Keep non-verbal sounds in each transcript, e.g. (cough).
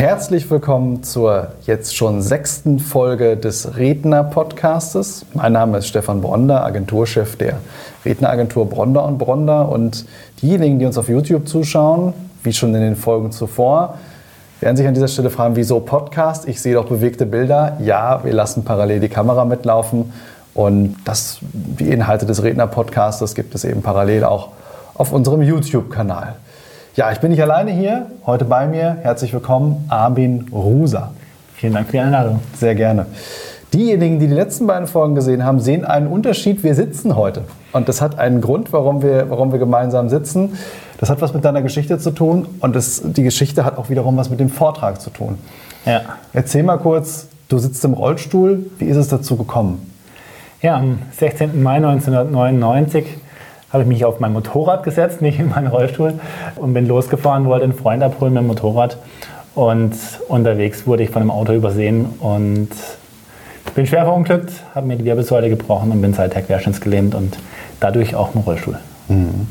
Herzlich willkommen zur jetzt schon sechsten Folge des Redner-Podcastes. Mein Name ist Stefan Bronder, Agenturchef der Redneragentur Bronder und Bronder. Und diejenigen, die uns auf YouTube zuschauen, wie schon in den Folgen zuvor, werden sich an dieser Stelle fragen, wieso Podcast? Ich sehe doch bewegte Bilder. Ja, wir lassen parallel die Kamera mitlaufen. Und das, die Inhalte des Redner-Podcastes gibt es eben parallel auch auf unserem YouTube-Kanal. Ja, ich bin nicht alleine hier. Heute bei mir, herzlich willkommen, Armin Ruser. Vielen Dank für die Einladung. Sehr gerne. Diejenigen, die die letzten beiden Folgen gesehen haben, sehen einen Unterschied. Wir sitzen heute. Und das hat einen Grund, warum wir, warum wir gemeinsam sitzen. Das hat was mit deiner Geschichte zu tun und das, die Geschichte hat auch wiederum was mit dem Vortrag zu tun. Ja. Erzähl mal kurz, du sitzt im Rollstuhl. Wie ist es dazu gekommen? Ja, am 16. Mai 1999 habe ich mich auf mein Motorrad gesetzt, nicht in meinen Rollstuhl, und bin losgefahren, wollte einen Freund abholen mit dem Motorrad. Und unterwegs wurde ich von einem Auto übersehen und bin schwer verunglückt, habe mir die Wirbelsäule gebrochen und bin seither querschnittsgelähmt und dadurch auch im Rollstuhl. Mhm.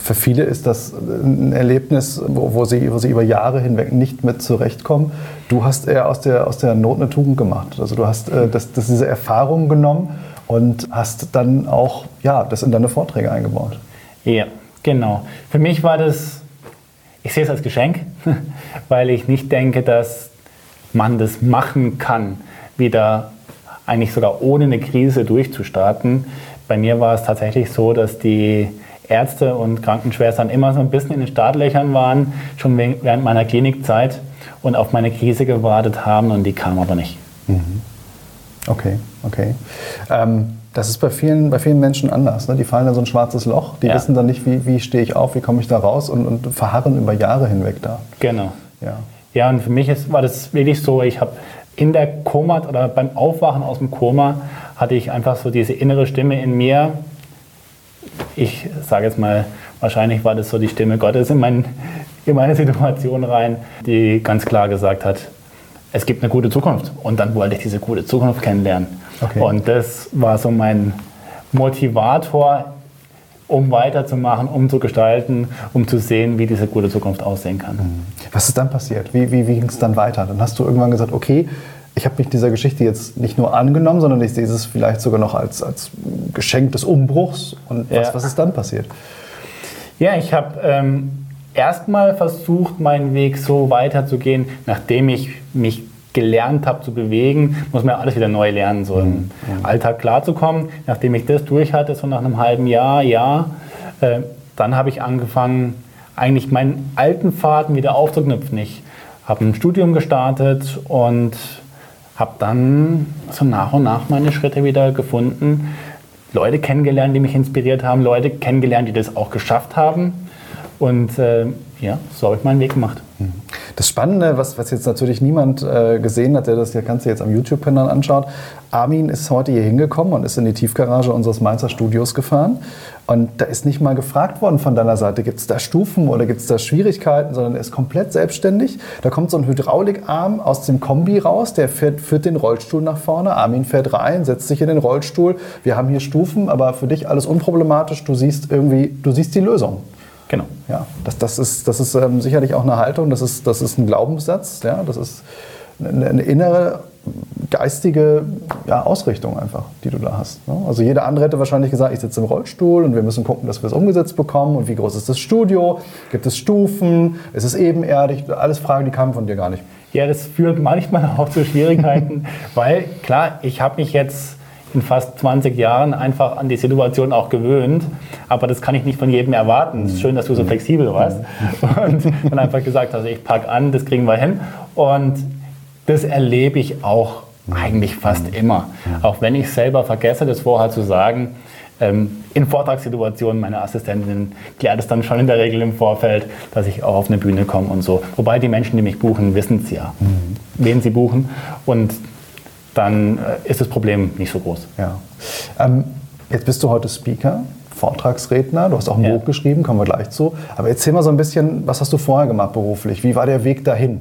Für viele ist das ein Erlebnis, wo, wo, sie, wo sie über Jahre hinweg nicht mit zurechtkommen. Du hast eher aus der, aus der Not eine Tugend gemacht. Also du hast äh, das, das diese Erfahrung genommen und hast dann auch ja, das in deine Vorträge eingebaut. Ja, genau. Für mich war das, ich sehe es als Geschenk, (laughs) weil ich nicht denke, dass man das machen kann, wieder eigentlich sogar ohne eine Krise durchzustarten. Bei mir war es tatsächlich so, dass die Ärzte und Krankenschwestern immer so ein bisschen in den Startlöchern waren, schon während meiner Klinikzeit und auf meine Krise gewartet haben und die kam aber nicht. Mhm. Okay, okay. Ähm, das ist bei vielen, bei vielen Menschen anders. Ne? Die fallen in so ein schwarzes Loch, die ja. wissen dann nicht, wie, wie stehe ich auf, wie komme ich da raus und, und, verharren über Jahre hinweg da. Genau. Ja, ja und für mich ist, war das wirklich so, ich habe in der Koma oder beim Aufwachen aus dem Koma hatte ich einfach so diese innere Stimme in mir, ich sage jetzt mal, wahrscheinlich war das so die Stimme Gottes in, mein, in meine Situation rein, die ganz klar gesagt hat, es gibt eine gute Zukunft. Und dann wollte ich diese gute Zukunft kennenlernen. Okay. Und das war so mein Motivator, um weiterzumachen, um zu gestalten, um zu sehen, wie diese gute Zukunft aussehen kann. Mhm. Was ist dann passiert? Wie, wie, wie ging es dann weiter? Dann hast du irgendwann gesagt, okay, ich habe mich dieser Geschichte jetzt nicht nur angenommen, sondern ich sehe es vielleicht sogar noch als, als Geschenk des Umbruchs. Und was, ja. was ist dann passiert? Ja, ich habe ähm, erstmal versucht, meinen Weg so weiterzugehen, nachdem ich mich gelernt habe zu bewegen, muss man alles wieder neu lernen, so im mhm. Alltag klarzukommen. Nachdem ich das durch hatte, so nach einem halben Jahr, ja, äh, dann habe ich angefangen, eigentlich meinen alten Faden wieder aufzuknüpfen. Ich habe ein Studium gestartet und habe dann so nach und nach meine Schritte wieder gefunden, Leute kennengelernt, die mich inspiriert haben, Leute kennengelernt, die das auch geschafft haben. Und äh, ja, so habe ich meinen Weg gemacht. Das Spannende, was, was jetzt natürlich niemand äh, gesehen hat, der das Ganze jetzt am YouTube-Kanal anschaut, Armin ist heute hier hingekommen und ist in die Tiefgarage unseres Mainzer Studios gefahren. Und da ist nicht mal gefragt worden von deiner Seite, gibt es da Stufen oder gibt es da Schwierigkeiten, sondern er ist komplett selbstständig. Da kommt so ein Hydraulikarm aus dem Kombi raus, der fährt, führt den Rollstuhl nach vorne. Armin fährt rein, setzt sich in den Rollstuhl. Wir haben hier Stufen, aber für dich alles unproblematisch. Du siehst irgendwie, du siehst die Lösung. Genau. Ja, das, das ist, das ist ähm, sicherlich auch eine Haltung, das ist, das ist ein Glaubenssatz, ja, das ist eine, eine innere geistige ja, Ausrichtung einfach, die du da hast. Ne? Also jeder andere hätte wahrscheinlich gesagt, ich sitze im Rollstuhl und wir müssen gucken, dass wir es umgesetzt bekommen und wie groß ist das Studio, gibt es Stufen, ist es ebenerdig, alles Fragen, die kamen von dir gar nicht. Ja, das führt manchmal auch zu Schwierigkeiten, (laughs) weil klar, ich habe mich jetzt in fast 20 Jahren einfach an die Situation auch gewöhnt. Aber das kann ich nicht von jedem erwarten. Es ist schön, dass du so flexibel warst und (laughs) dann einfach gesagt hast, ich packe an, das kriegen wir hin. Und das erlebe ich auch eigentlich fast immer. Auch wenn ich selber vergesse, das vorher zu sagen, ähm, in Vortragssituationen, meine Assistentin klärt es dann schon in der Regel im Vorfeld, dass ich auch auf eine Bühne komme und so. Wobei die Menschen, die mich buchen, wissen es ja, mhm. wen sie buchen. Und dann äh, ist das Problem nicht so groß. Ja. Ähm, jetzt bist du heute Speaker, Vortragsredner, du hast auch ein Ja. Buch geschrieben, kommen wir gleich zu. Aber erzähl mal so ein bisschen, was hast du vorher gemacht beruflich? Wie war der Weg dahin?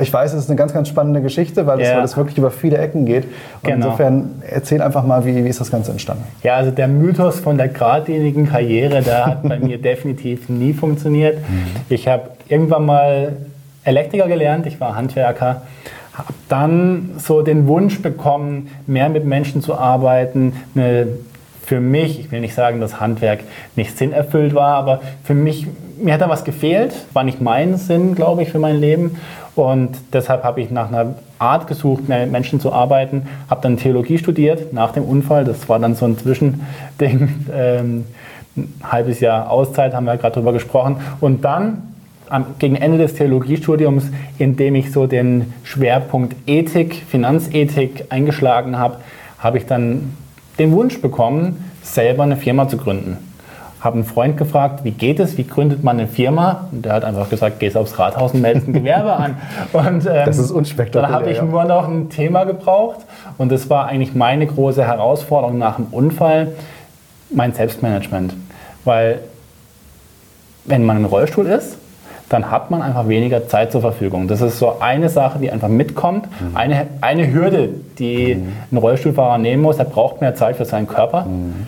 Ich weiß, es ist eine ganz, ganz spannende Geschichte, weil, es, Ja. weil wirklich über viele Ecken geht. Und Genau. insofern erzähl einfach mal, wie, wie ist das Ganze entstanden? Ja, also der Mythos von der geradlinigen Karriere, der hat bei mir (laughs) definitiv nie funktioniert. Ich habe irgendwann mal Elektriker gelernt, ich war Handwerker, habe dann so den Wunsch bekommen, mehr mit Menschen zu arbeiten, eine für mich, ich will nicht sagen, dass Handwerk nicht sinnerfüllt war, aber für mich, mir hat da was gefehlt, war nicht mein Sinn, glaube ich, für mein Leben. Und deshalb habe ich nach einer Art gesucht, mehr mit Menschen zu arbeiten, habe dann Theologie studiert nach dem Unfall. Das war dann so ein Zwischending, (laughs) ähm, ein halbes Jahr Auszeit, haben wir gerade drüber gesprochen. Und dann am, gegen Ende des Theologiestudiums, in dem ich so den Schwerpunkt Ethik, Finanzethik eingeschlagen habe, habe ich dann den Wunsch bekommen, selber eine Firma zu gründen. Habe einen Freund gefragt, wie geht es, wie gründet man eine Firma? Und der hat einfach gesagt, gehst aufs Rathaus und meldest ein Gewerbe an. (laughs) Und, ähm, Das ist unspektakulär, Dann habe ich ja. nur noch ein Thema gebraucht und das war eigentlich meine große Herausforderung nach dem Unfall, mein Selbstmanagement. Weil wenn man im Rollstuhl ist, dann hat man einfach weniger Zeit zur Verfügung. Das ist so eine Sache, die einfach mitkommt. Mhm. Eine, eine Hürde, die ein Rollstuhlfahrer nehmen muss. Er braucht mehr Zeit für seinen Körper. Mhm.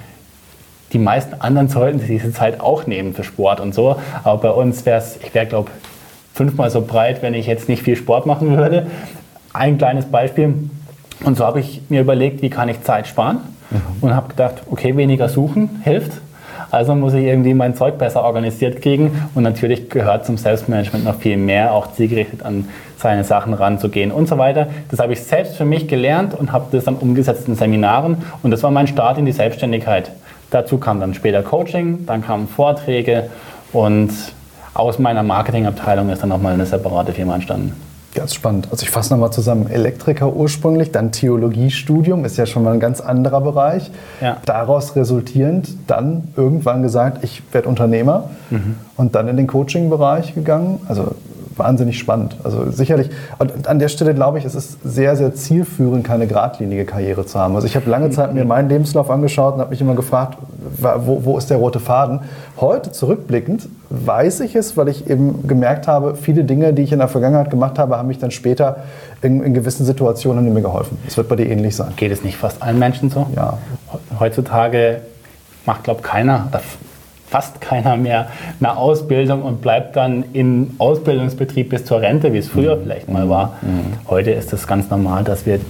Die meisten anderen sollten sich diese Zeit auch nehmen für Sport und so. Aber bei uns wäre es, ich wäre glaube fünfmal so breit, wenn ich jetzt nicht viel Sport machen würde. Ein kleines Beispiel. Und so habe ich mir überlegt, wie kann ich Zeit sparen? Und habe gedacht, okay, weniger suchen hilft. Also muss ich irgendwie mein Zeug besser organisiert kriegen. Und natürlich gehört zum Selbstmanagement noch viel mehr, auch zielgerichtet an seine Sachen ranzugehen und so weiter. Das habe ich selbst für mich gelernt und habe das dann umgesetzt in Seminaren. Und das war mein Start in die Selbstständigkeit. Dazu kam dann später Coaching, dann kamen Vorträge und aus meiner Marketingabteilung ist dann nochmal eine separate Firma entstanden. Ganz spannend. Also ich fasse nochmal zusammen. Elektriker ursprünglich, dann Theologiestudium, ist ja schon mal ein ganz anderer Bereich. Ja. Daraus resultierend dann irgendwann gesagt, ich werde Unternehmer und dann in den Coaching-Bereich gegangen. Also wahnsinnig spannend. Also sicherlich, und an der Stelle glaube ich, es ist sehr, sehr zielführend, keine geradlinige Karriere zu haben. Also ich habe lange Zeit mir meinen Lebenslauf angeschaut und habe mich immer gefragt, wo, wo ist der rote Faden? Heute zurückblickend weiß ich es, weil ich eben gemerkt habe, viele Dinge, die ich in der Vergangenheit gemacht habe, haben mich dann später in, in gewissen Situationen mir geholfen. Das wird bei dir ähnlich sein. Geht es nicht fast allen Menschen so? Ja. Heutzutage macht, glaube keiner, fast keiner mehr eine Ausbildung und bleibt dann im Ausbildungsbetrieb bis zur Rente, wie es früher Mhm. vielleicht mal war. Heute ist es ganz normal, dass wir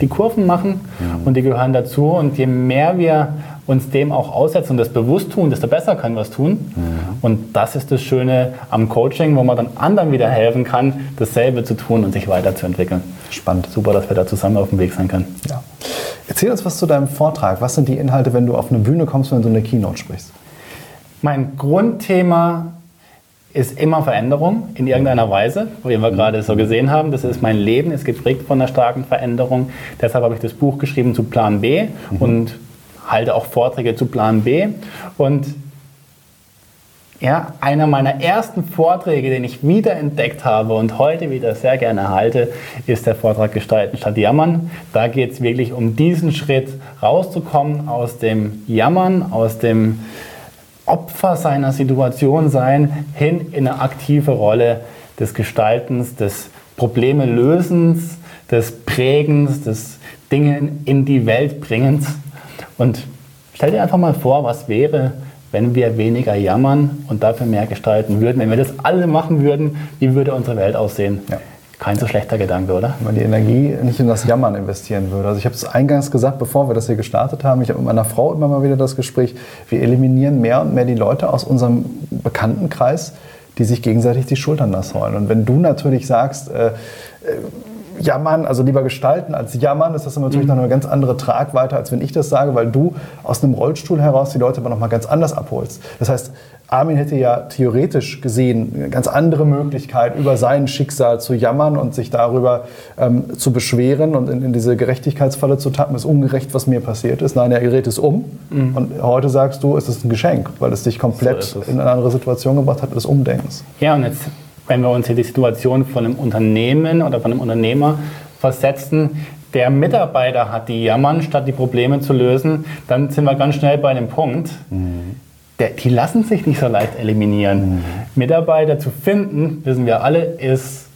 die Kurven machen Mhm. und die gehören dazu. Und je mehr wir uns dem auch aussetzen und das bewusst tun, desto besser können wir es tun. Mhm. Und das ist das Schöne am Coaching, wo man dann anderen wieder helfen kann, dasselbe zu tun und sich weiterzuentwickeln. Spannend. Super, dass wir da zusammen auf dem Weg sein können. Ja. Erzähl uns was zu deinem Vortrag. Was sind die Inhalte, wenn du auf eine Bühne kommst, wenn du eine Keynote sprichst? Mein Grundthema ist immer Veränderung in irgendeiner Weise, wie wir gerade so gesehen haben. Das ist mein Leben, ist geprägt von einer starken Veränderung. Deshalb habe ich das Buch geschrieben zu Plan B und halte auch Vorträge zu Plan B. Und ja, einer meiner ersten Vorträge, den ich wiederentdeckt habe und heute wieder sehr gerne halte, ist der Vortrag Gestalten statt Jammern. Da geht es wirklich um diesen Schritt rauszukommen aus dem Jammern, aus dem Opfer seiner Situation sein, hin in eine aktive Rolle des Gestaltens, des Probleme lösens, des Prägens, des Dinge in die Welt bringens. Und stell dir einfach mal vor, was wäre, wenn wir weniger jammern und dafür mehr gestalten würden. Wenn wir das alle machen würden, wie würde unsere Welt aussehen? Ja. Kein so schlechter Gedanke, oder? Wenn man die Energie nicht in das Jammern investieren würde. Also ich habe es eingangs gesagt, bevor wir das hier gestartet haben, ich habe mit meiner Frau immer mal wieder das Gespräch, wir eliminieren mehr und mehr die Leute aus unserem Bekanntenkreis, die sich gegenseitig die Schultern nass heulen. Und wenn du natürlich sagst, äh, äh, jammern, also lieber gestalten als jammern, ist das natürlich noch eine ganz andere Tragweite, als wenn ich das sage, weil du aus einem Rollstuhl heraus die Leute aber noch mal ganz anders abholst. Das heißt, Armin hätte ja theoretisch gesehen eine ganz andere Möglichkeit, über sein Schicksal zu jammern und sich darüber ähm, zu beschweren und in, in diese Gerechtigkeitsfalle zu tappen, ist ungerecht, was mir passiert ist. Nein, er gerät es um. Und heute sagst du, es ist ein Geschenk, weil es dich komplett So es. in eine andere Situation gebracht hat des Umdenkens. Ja, und jetzt, wenn wir uns in die Situation von einem Unternehmen oder von einem Unternehmer versetzen, der Mitarbeiter hat, die jammern, statt die Probleme zu lösen, dann sind wir ganz schnell bei dem Punkt, mhm. Der, die lassen sich nicht so leicht eliminieren. Mhm. Mitarbeiter zu finden, wissen wir alle, ist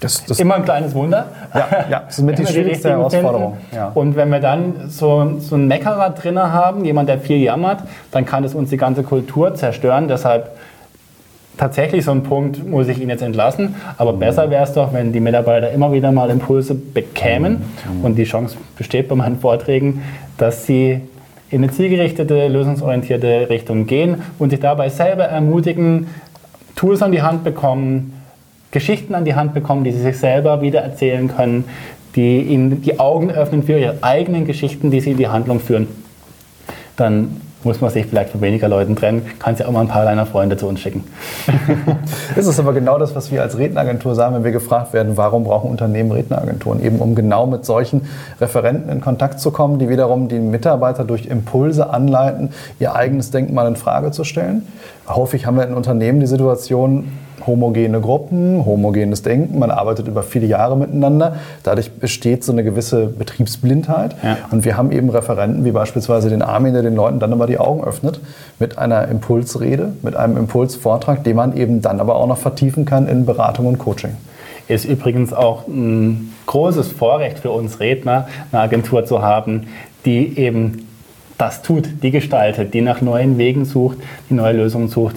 das, das immer ein kleines Wunder. Ja, ja das ist mit die (laughs) schwierigste Herausforderung. Ja. Und wenn wir dann so, so einen Meckerer drin haben, jemand, der viel jammert, dann kann es uns die ganze Kultur zerstören. Deshalb tatsächlich so ein Punkt, muss ich ihn jetzt entlassen. Aber mhm. besser wäre es doch, wenn die Mitarbeiter immer wieder mal Impulse bekämen. Mhm. Und die Chance besteht bei meinen Vorträgen, dass sie in eine zielgerichtete, lösungsorientierte Richtung gehen und sich dabei selber ermutigen, Tools an die Hand bekommen, Geschichten an die Hand bekommen, die sie sich selber wieder erzählen können, die ihnen die Augen öffnen für ihre eigenen Geschichten, die sie in die Handlung führen. Dann muss man sich vielleicht von weniger Leuten trennen, kannst ja auch mal ein paar deiner Freunde zu uns schicken. (laughs) das ist aber genau das, was wir als Redneragentur sagen, wenn wir gefragt werden, warum brauchen Unternehmen Redneragenturen? Eben um genau mit solchen Referenten in Kontakt zu kommen, die wiederum die Mitarbeiter durch Impulse anleiten, ihr eigenes Denken mal in Frage zu stellen. Häufig haben wir in Unternehmen die Situation, homogene Gruppen, homogenes Denken, man arbeitet über viele Jahre miteinander. Dadurch besteht so eine gewisse Betriebsblindheit. Ja. Und wir haben eben Referenten wie beispielsweise den Armin, der den Leuten dann immer die Augen öffnet mit einer Impulsrede, mit einem Impulsvortrag, den man eben dann aber auch noch vertiefen kann in Beratung und Coaching. Ist übrigens auch ein großes Vorrecht für uns Redner, eine Agentur zu haben, die eben das tut, die gestaltet, die nach neuen Wegen sucht, die neue Lösungen sucht,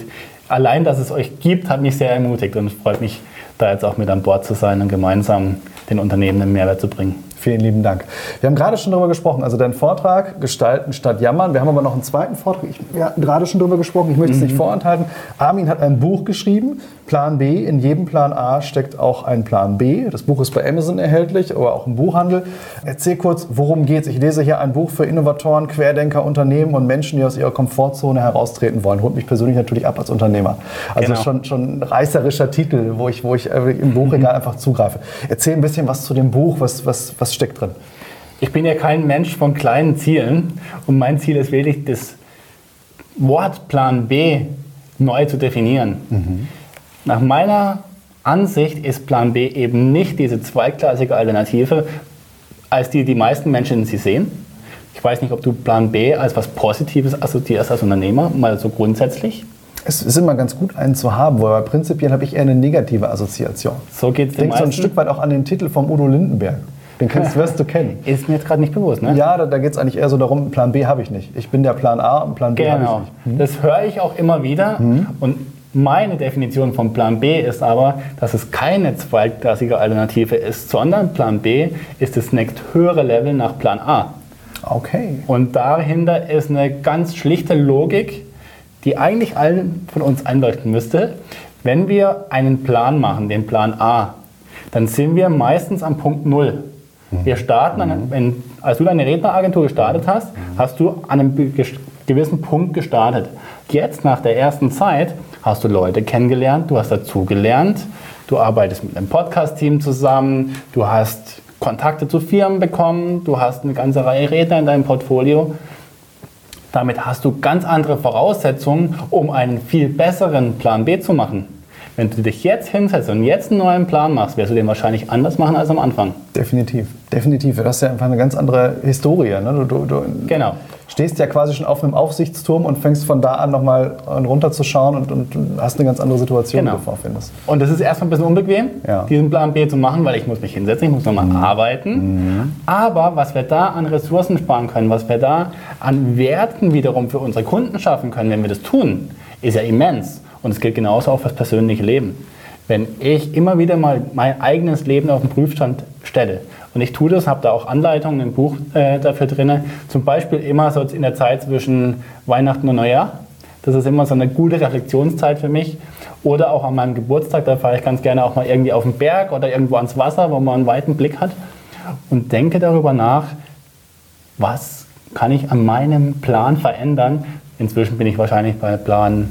allein, dass es euch gibt, hat mich sehr ermutigt und freut mich, da jetzt auch mit an Bord zu sein und gemeinsam den Unternehmen einen Mehrwert zu bringen. Vielen lieben Dank. Wir haben gerade schon darüber gesprochen, also dein Vortrag Gestalten statt Jammern. Wir haben aber noch einen zweiten Vortrag. Ich, wir hatten gerade schon darüber gesprochen, ich möchte es mhm. nicht vorenthalten. Armin hat ein Buch geschrieben, Plan B. In jedem Plan A steckt auch ein Plan B. Das Buch ist bei Amazon erhältlich, aber auch im Buchhandel. Erzähl kurz, worum geht es? Ich lese hier ein Buch für Innovatoren, Querdenker, Unternehmen und Menschen, die aus ihrer Komfortzone heraustreten wollen. Holt mich persönlich natürlich ab als Unternehmer. Also genau. schon, schon ein reißerischer Titel, wo ich, wo ich im Buchregal (laughs) einfach zugreife. Erzähl ein bisschen was zu dem Buch, was, was, was was steckt drin? Ich bin ja kein Mensch von kleinen Zielen und mein Ziel ist wirklich, das Wort Plan B neu zu definieren. Mhm. Nach meiner Ansicht ist Plan B eben nicht diese zweigleisige Alternative, als die die meisten Menschen sie sehen. Ich weiß nicht, ob du Plan B als was Positives assoziierst als Unternehmer, mal so grundsätzlich. Es ist immer ganz gut, einen zu haben, aber prinzipiell habe ich eher eine negative Assoziation. So geht es Denk so ein Stück weit auch an den Titel vom Udo Lindenberg. Den kennst, wirst du kennen. Ist mir jetzt gerade nicht bewusst, ne? Ja, da, da geht es eigentlich eher so darum, Plan B habe ich nicht. Ich bin der Plan A und Plan B genau. habe ich nicht. Hm? Das höre ich auch immer wieder. Hm? Und meine Definition von Plan B ist aber, dass es keine zweitklassige Alternative ist, sondern Plan B ist das nächst höhere Level nach Plan A. Okay. Und dahinter ist eine ganz schlichte Logik, die eigentlich allen von uns einleuchten müsste. Wenn wir einen Plan machen, den Plan A, dann sind wir meistens am Punkt Null. Wir starten, an, wenn, als du deine Redneragentur gestartet hast, hast du an einem gewissen Punkt gestartet. Jetzt, nach der ersten Zeit, hast du Leute kennengelernt, du hast dazugelernt, du arbeitest mit einem Podcast-Team zusammen, du hast Kontakte zu Firmen bekommen, du hast eine ganze Reihe Redner in deinem Portfolio. Damit hast du ganz andere Voraussetzungen, um einen viel besseren Plan B zu machen. Wenn du dich jetzt hinsetzt und jetzt einen neuen Plan machst, wirst du den wahrscheinlich anders machen als am Anfang. Definitiv, definitiv. Du hast ja einfach eine ganz andere Historie. Ne? Du, du, du genau. stehst ja quasi schon auf einem Aufsichtsturm und fängst von da an nochmal runterzuschauen und, und hast eine ganz andere Situation, genau. die du vorfindest. Und das ist erstmal ein bisschen unbequem, ja. diesen Plan B zu machen, weil ich muss mich hinsetzen, ich muss nochmal mhm. arbeiten. Mhm. Aber was wir da an Ressourcen sparen können, was wir da an Werten wiederum für unsere Kunden schaffen können, wenn wir das tun, ist ja immens. Und es gilt genauso auch fürs persönliche Leben. Wenn ich immer wieder mal mein eigenes Leben auf den Prüfstand stelle, und ich tue das, habe da auch Anleitungen im Buch äh, dafür drin, zum Beispiel immer so in der Zeit zwischen Weihnachten und Neujahr. Das ist immer so eine gute Reflexionszeit für mich. Oder auch an meinem Geburtstag, da fahre ich ganz gerne auch mal irgendwie auf den Berg oder irgendwo ans Wasser, wo man einen weiten Blick hat und denke darüber nach, was kann ich an meinem Plan verändern. Inzwischen bin ich wahrscheinlich bei Plan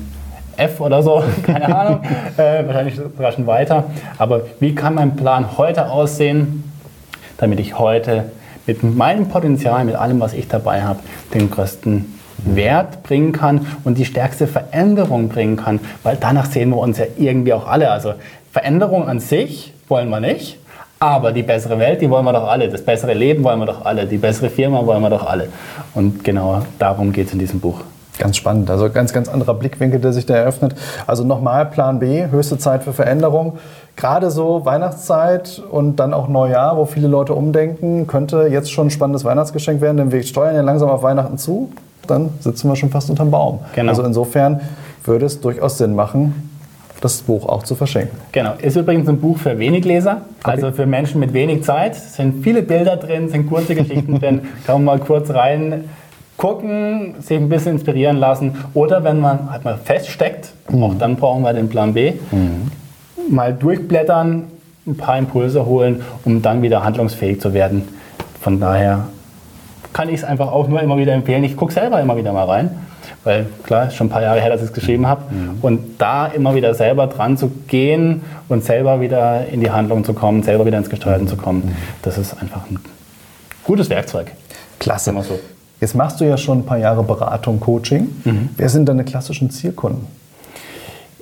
F oder so, (laughs) keine Ahnung, äh, wahrscheinlich sogar weiter. Aber wie kann mein Plan heute aussehen, damit ich heute mit meinem Potenzial, mit allem, was ich dabei habe, den größten Wert bringen kann und die stärkste Veränderung bringen kann, weil danach sehen wir uns ja irgendwie auch alle. Also Veränderung an sich wollen wir nicht, Aber die bessere Welt, die wollen wir doch alle. Das bessere Leben wollen wir doch alle. Die bessere Firma wollen wir doch alle. Und genau darum geht es in diesem Buch. Ganz spannend. Also ganz, ganz anderer Blickwinkel, der sich da eröffnet. Also nochmal Plan B, höchste Zeit für Veränderung. Gerade so Weihnachtszeit und dann auch Neujahr, wo viele Leute umdenken, könnte jetzt schon ein spannendes Weihnachtsgeschenk werden, denn wir steuern ja langsam auf Weihnachten zu. Dann sitzen wir schon fast unterm Baum. Genau. Also insofern würde es durchaus Sinn machen, das Buch auch zu verschenken. Genau. Ist übrigens ein Buch für Wenigleser, okay. also für Menschen mit wenig Zeit. Es sind viele Bilder drin, sind kurze Geschichten drin. Kann man mal kurz rein gucken, sich ein bisschen inspirieren lassen. Oder wenn man halt mal feststeckt, mhm. auch dann brauchen wir den Plan B, mhm. mal durchblättern, ein paar Impulse holen, um dann wieder handlungsfähig zu werden. Von daher kann ich es einfach auch nur immer wieder empfehlen. Ich gucke selber immer wieder mal rein, weil klar, ist schon ein paar Jahre her, dass ich es geschrieben habe. Mhm. Und da immer wieder selber dran zu gehen und selber wieder in die Handlung zu kommen, selber wieder ins Gestalten zu kommen, mhm. das ist einfach ein gutes Werkzeug. Klasse. Immer so. Jetzt machst du ja schon ein paar Jahre Beratung, Coaching. Mhm. Wer sind deine klassischen Zielkunden?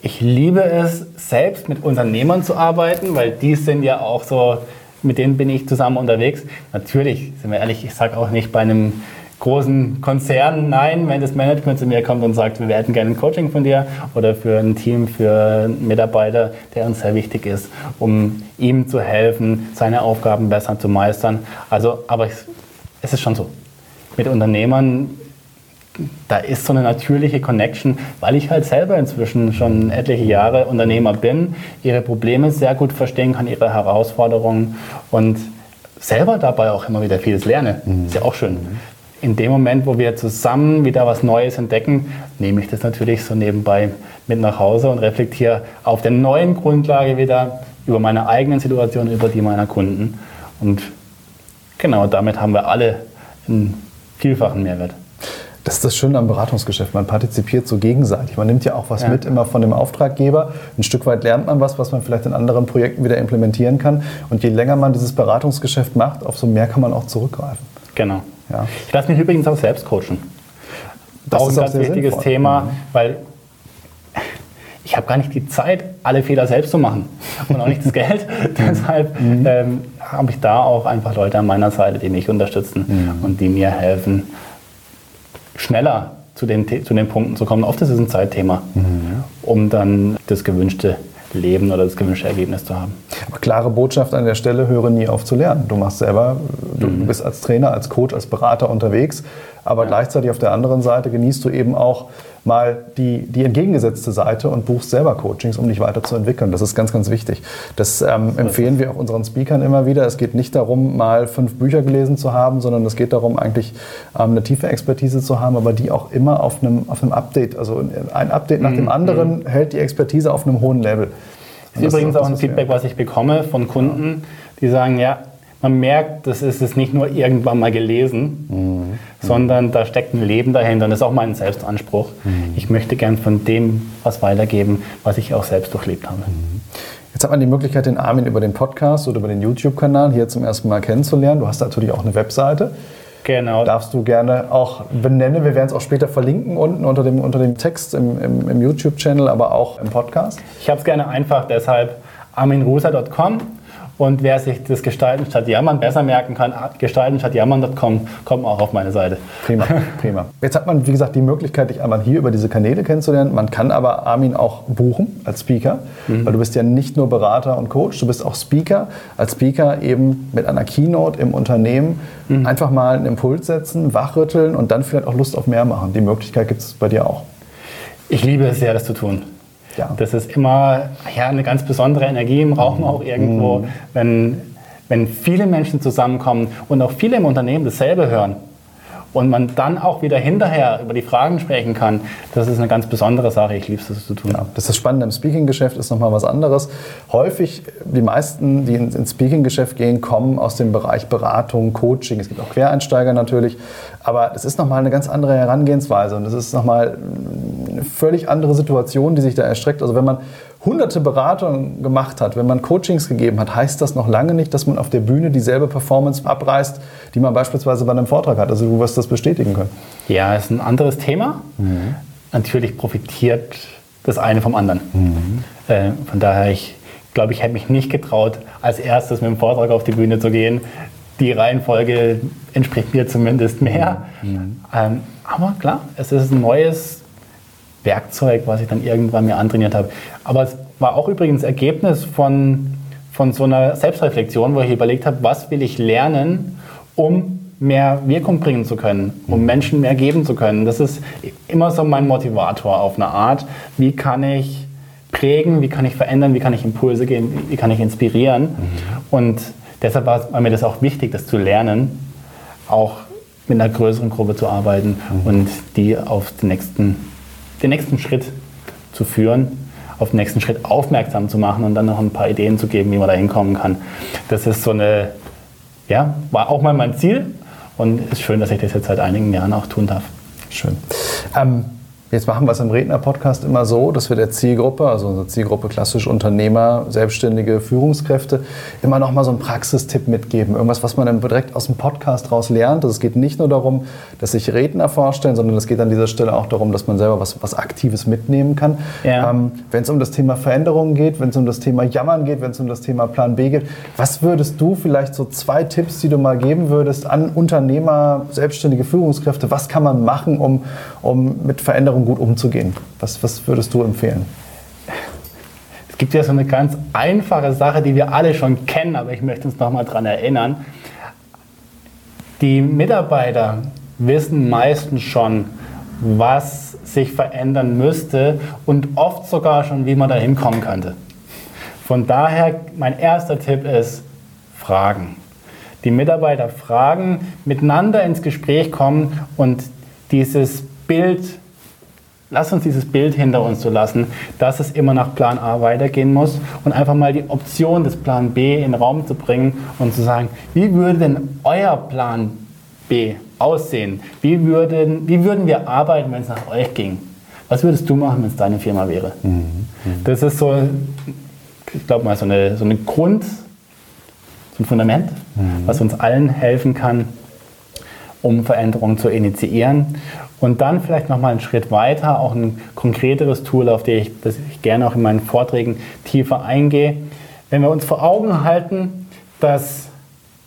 Ich liebe es, selbst mit Unternehmern zu arbeiten, weil die sind ja auch so, mit denen bin ich zusammen unterwegs. Natürlich, sind wir ehrlich, ich sage auch nicht bei einem großen Konzern nein, wenn das Management zu mir kommt und sagt, wir hätten gerne ein Coaching von dir oder für ein Team, für einen Mitarbeiter, der uns sehr wichtig ist, um ihm zu helfen, seine Aufgaben besser zu meistern. Also, aber es ist schon so mit Unternehmern, da ist so eine natürliche Connection, weil ich halt selber inzwischen schon etliche Jahre Unternehmer bin, ihre Probleme sehr gut verstehen kann, ihre Herausforderungen und selber dabei auch immer wieder vieles lerne. Mhm. Ist ja auch schön. In dem Moment, wo wir zusammen wieder was Neues entdecken, nehme ich das natürlich so nebenbei mit nach Hause und reflektiere auf der neuen Grundlage wieder über meine eigenen Situationen, über die meiner Kunden. Und genau damit haben wir alle einen vielfachen Mehrwert. Das ist das Schöne am Beratungsgeschäft. Man partizipiert so gegenseitig. Man nimmt ja auch was ja. mit immer von dem Auftraggeber. Ein Stück weit lernt man was, was man vielleicht in anderen Projekten wieder implementieren kann. Und je länger man dieses Beratungsgeschäft macht, umso mehr kann man auch zurückgreifen. Genau. Ja. Ich lasse mich übrigens auch selbst coachen. Das auch ist ein ganz wichtiges sinnvoll. Thema, mhm. weil ich habe gar nicht die Zeit, alle Fehler selbst zu machen und auch nicht das Geld. (laughs) (laughs) Deshalb mhm. ähm, habe ich da auch einfach Leute an meiner Seite, die mich unterstützen mhm. und die mir helfen, schneller zu den, zu den Punkten zu kommen. Oft ist es ein Zeitthema, mhm. um dann das gewünschte Leben oder das gewünschte Ergebnis zu haben. Aber klare Botschaft an der Stelle, höre nie auf zu lernen. Du machst selber, du mhm. bist als Trainer, als Coach, als Berater unterwegs, aber ja. gleichzeitig auf der anderen Seite genießt du eben auch mal die, die entgegengesetzte Seite und buchst selber Coachings, um dich weiterzuentwickeln. Das ist ganz, ganz wichtig. Das ähm, empfehlen wir auch unseren Speakern immer wieder. Es geht nicht darum, mal fünf Bücher gelesen zu haben, sondern es geht darum, eigentlich ähm, eine tiefe Expertise zu haben, aber die auch immer auf einem, auf einem Update, also ein Update nach dem mhm. anderen hält die Expertise auf einem hohen Level. Das ist übrigens auch ein Feedback, was ich bekomme von Kunden, die sagen, ja, man merkt, das ist es nicht nur irgendwann mal gelesen, mhm. Sondern da steckt ein Leben dahinter und das ist auch mein Selbstanspruch. Mhm. Ich möchte gern von dem was weitergeben, was ich auch selbst durchlebt habe. Mhm. Jetzt hat man die Möglichkeit, den Armin über den Podcast oder über den YouTube-Kanal hier zum ersten Mal kennenzulernen. Du hast natürlich auch eine Webseite. Genau. Darfst du gerne auch benennen. Wir werden es auch später verlinken unten unter dem, unter dem Text im, im, im YouTube-Channel, aber auch im Podcast. Ich habe es gerne einfach, deshalb arminruser.com und wer sich das Gestalten statt Jammern besser merken kann, gestalten statt jammern.com, kommt auch auf meine Seite. Prima, (laughs) prima. Jetzt hat man, wie gesagt, die Möglichkeit, dich einmal hier über diese Kanäle kennenzulernen. Man kann aber Armin auch buchen als Speaker, mhm. weil du bist ja nicht nur Berater und Coach, du bist auch Speaker. Als Speaker eben mit einer Keynote im Unternehmen mhm. einfach mal einen Impuls setzen, wachrütteln und dann vielleicht auch Lust auf mehr machen. Die Möglichkeit gibt es bei dir auch. Ich liebe es sehr, das zu tun. Ja. Das ist immer ja, eine ganz besondere Energie im Raum auch irgendwo, mhm. wenn, wenn viele Menschen zusammenkommen und auch viele im Unternehmen dasselbe hören und man dann auch wieder hinterher über die Fragen sprechen kann, das ist eine ganz besondere Sache. Ich liebe es, das zu tun. Ja, das ist spannend. Im Speaking-Geschäft ist nochmal was anderes. Häufig, die meisten, die ins Speaking-Geschäft gehen, kommen aus dem Bereich Beratung, Coaching. Es gibt auch Quereinsteiger natürlich. Aber es ist nochmal eine ganz andere Herangehensweise und es ist nochmal eine völlig andere Situation, die sich da erstreckt. Also wenn man hunderte Beratungen gemacht hat, wenn man Coachings gegeben hat, heißt das noch lange nicht, dass man auf der Bühne dieselbe Performance abreißt, die man beispielsweise bei einem Vortrag hat. Also du wirst das bestätigen können. Ja, ist ein anderes Thema. Mhm. Natürlich profitiert das eine vom anderen. Mhm. Äh, von daher, ich glaube, ich hätte mich nicht getraut, als erstes mit dem Vortrag auf die Bühne zu gehen. Die Reihenfolge entspricht mir zumindest mehr. Mhm. Ähm, aber klar, es ist ein neues Werkzeug, was ich dann irgendwann mir antrainiert habe. Aber es war auch übrigens Ergebnis von, von so einer Selbstreflexion, wo ich überlegt habe, was will ich lernen, um mehr Wirkung bringen zu können, um mhm. Menschen mehr geben zu können. Das ist immer so mein Motivator auf eine Art. Wie kann ich prägen, wie kann ich verändern, wie kann ich Impulse geben, wie kann ich inspirieren. Mhm. Und deshalb war mir das auch wichtig, das zu lernen, auch mit einer größeren Gruppe zu arbeiten mhm. und die auf den nächsten, den nächsten Schritt zu führen, auf den nächsten Schritt aufmerksam zu machen und dann noch ein paar Ideen zu geben, wie man da hinkommen kann. Das ist so eine, ja, war auch mal mein Ziel und es ist schön, dass ich das jetzt seit einigen Jahren auch tun darf. Schön. Ähm Jetzt machen wir es im Redner-Podcast immer so, dass wir der Zielgruppe, also unsere Zielgruppe klassisch Unternehmer, selbstständige Führungskräfte, immer noch mal so einen Praxistipp mitgeben. Irgendwas, was man dann direkt aus dem Podcast raus lernt. Also es geht nicht nur darum, dass sich Redner vorstellen, sondern es geht an dieser Stelle auch darum, dass man selber was, was Aktives mitnehmen kann. Ja. Ähm, wenn es um das Thema Veränderungen geht, wenn es um das Thema Jammern geht, wenn es um das Thema Plan B geht, was würdest du vielleicht so zwei Tipps, die du mal geben würdest an Unternehmer, selbstständige Führungskräfte, was kann man machen, um, um mit Veränderungen Veränderung gut umzugehen? Was, was würdest du empfehlen? Es gibt ja so eine ganz einfache Sache, die wir alle schon kennen, aber ich möchte uns nochmal daran erinnern. Die Mitarbeiter wissen meistens schon, was sich verändern müsste und oft sogar schon, wie man da hinkommen könnte. Von daher, mein erster Tipp ist, fragen. Die Mitarbeiter fragen, miteinander ins Gespräch kommen und dieses Bild Lass uns dieses Bild hinter uns zu lassen, dass es immer nach Plan A weitergehen muss und einfach mal die Option des Plan B in den Raum zu bringen und zu sagen, wie würde denn euer Plan B aussehen? Wie würden, wie würden wir arbeiten, wenn es nach euch ging? Was würdest du machen, wenn es deine Firma wäre? Mhm. Mhm. Das ist so, ich glaube mal, so eine, so eine Grund, so ein Fundament, mhm. was uns allen helfen kann, um Veränderungen zu initiieren. Und dann vielleicht noch mal einen Schritt weiter, auch ein konkreteres Tool, auf das ich, das ich gerne auch in meinen Vorträgen tiefer eingehe. Wenn wir uns vor Augen halten, dass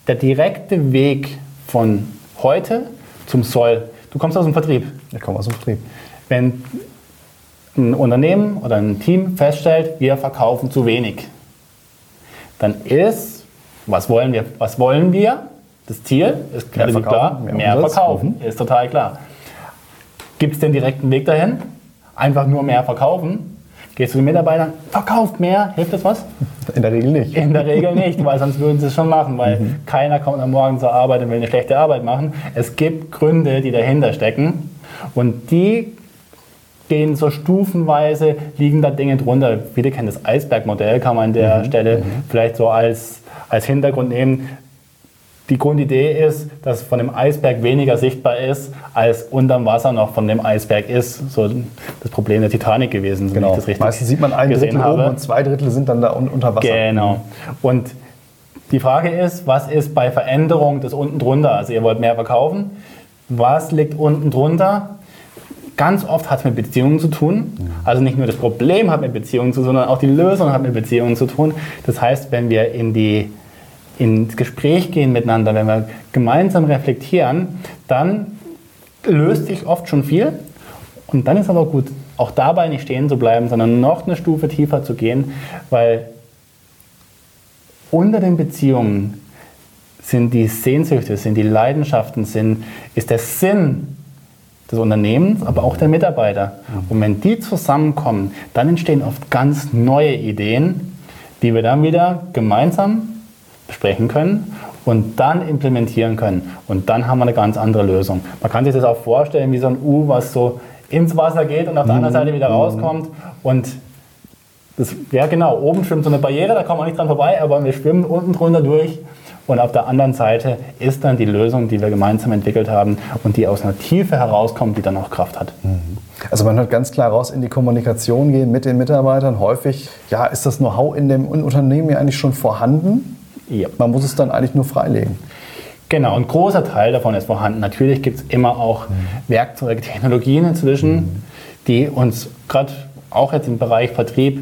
der direkte Weg von heute zum Soll, du kommst aus dem Vertrieb. Ich komme aus dem Vertrieb. Wenn ein Unternehmen oder ein Team feststellt, wir verkaufen zu wenig, dann ist, was wollen wir? Was wollen wir? Das Ziel ist mehr verkaufen, klar, mehr, mehr verkaufen, ist total klar. Gibt es den direkten Weg dahin? Einfach nur mehr verkaufen? Gehst du den Mitarbeitern, verkauft mehr, hilft das was? (laughs) In der Regel nicht. In der Regel nicht, weil sonst würden sie es schon machen, weil mhm. keiner kommt am Morgen zur Arbeit und will eine schlechte Arbeit machen. Es gibt Gründe, die dahinter stecken und die gehen so stufenweise, liegen da Dinge drunter. Viele kennen das Eisbergmodell, kann man an der mhm. Stelle mhm. vielleicht so als, als Hintergrund nehmen. Die Grundidee ist, dass von dem Eisberg weniger sichtbar ist, als unterm Wasser noch von dem Eisberg ist. So das Problem der Titanic gewesen. Genau. Meistens sieht man ein Drittel habe. oben und zwei Drittel sind dann da unter Wasser. Genau. Und die Frage ist, was ist bei Veränderung des unten drunter? Also ihr wollt mehr verkaufen. Was liegt unten drunter? Ganz oft hat es mit Beziehungen zu tun. Also nicht nur das Problem hat mit Beziehungen zu tun, sondern auch die Lösung hat mit Beziehungen zu tun. Das heißt, wenn wir in die ins Gespräch gehen miteinander, wenn wir gemeinsam reflektieren, dann löst sich oft schon viel. Und dann ist aber gut, auch dabei nicht stehen zu bleiben, sondern noch eine Stufe tiefer zu gehen, weil unter den Beziehungen sind die Sehnsüchte, sind die Leidenschaften, sind, ist der Sinn des Unternehmens, aber auch der Mitarbeiter. Und wenn die zusammenkommen, dann entstehen oft ganz neue Ideen, die wir dann wieder gemeinsam besprechen können und dann implementieren können. Und dann haben wir eine ganz andere Lösung. Man kann sich das auch vorstellen wie so ein U, was so ins Wasser geht und auf der anderen Seite wieder mhm. rauskommt. Und das, ja genau, oben schwimmt so eine Barriere, da kommt man nicht dran vorbei, aber wir schwimmen unten drunter durch. Und auf der anderen Seite ist dann die Lösung, die wir gemeinsam entwickelt haben und die aus einer Tiefe herauskommt, die dann auch Kraft hat. Mhm. Also man hört ganz klar raus, in die Kommunikation gehen mit den Mitarbeitern. Häufig ja, ist das Know-how in dem Unternehmen ja eigentlich schon vorhanden. Ja. Man muss es dann eigentlich nur freilegen. Genau, ein großer Teil davon ist vorhanden. Natürlich gibt es immer auch mhm. Werkzeuge, Technologien inzwischen, mhm. die uns gerade auch jetzt im Bereich Vertrieb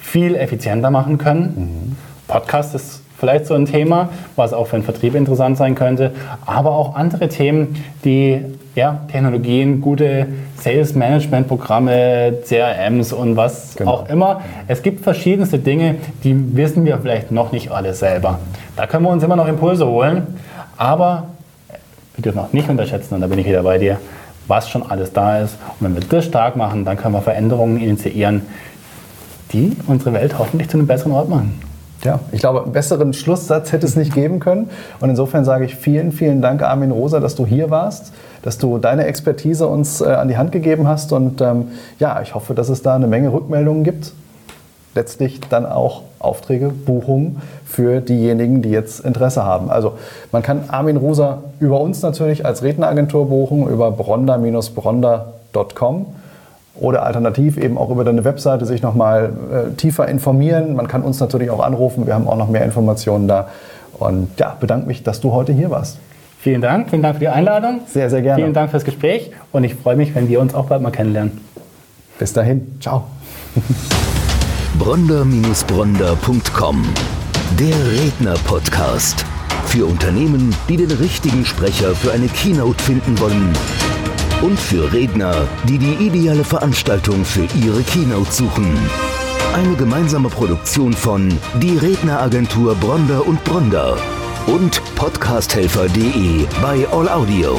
viel effizienter machen können. Podcast ist vielleicht so ein Thema, was auch für den Vertrieb interessant sein könnte, aber auch andere Themen, die ja, Technologien, gute Sales Management Programme, CRMs und was Genau. auch immer. Es gibt verschiedenste Dinge, die wissen wir vielleicht noch nicht alle selber. Da können wir uns immer noch Impulse holen, aber wir dürfen auch nicht unterschätzen, und da bin ich wieder bei dir, was schon alles da ist. Und wenn wir das stark machen, dann können wir Veränderungen initiieren, die unsere Welt hoffentlich zu einem besseren Ort machen. Ja, ich glaube, einen besseren Schlusssatz hätte es nicht geben können. Und insofern sage ich vielen, vielen Dank, Armin Rosa, dass du hier warst, dass du deine Expertise uns äh, an die Hand gegeben hast. Und ähm, ja, ich hoffe, dass es da eine Menge Rückmeldungen gibt. Letztlich dann auch Aufträge, Buchungen für diejenigen, die jetzt Interesse haben. Also man kann Armin Rosa über uns natürlich als Redneragentur buchen, über bronda-bronda.com oder alternativ eben auch über deine Webseite sich nochmal äh, tiefer informieren. Man kann uns natürlich auch anrufen, wir haben auch noch mehr Informationen da. Und ja, bedanke mich, dass du heute hier warst. Vielen Dank, vielen Dank für die Einladung. Sehr, sehr gerne. Vielen Dank fürs Gespräch und ich freue mich, wenn wir uns auch bald mal kennenlernen. Bis dahin, ciao. (laughs) Bronder-Bronder.com Der Redner-Podcast. Für Unternehmen, die den richtigen Sprecher für eine Keynote finden wollen. Und für Redner, die die ideale Veranstaltung für ihre Keynote suchen. Eine gemeinsame Produktion von Die Redneragentur Bronder und Bronder und podcasthelfer.de bei All Audio.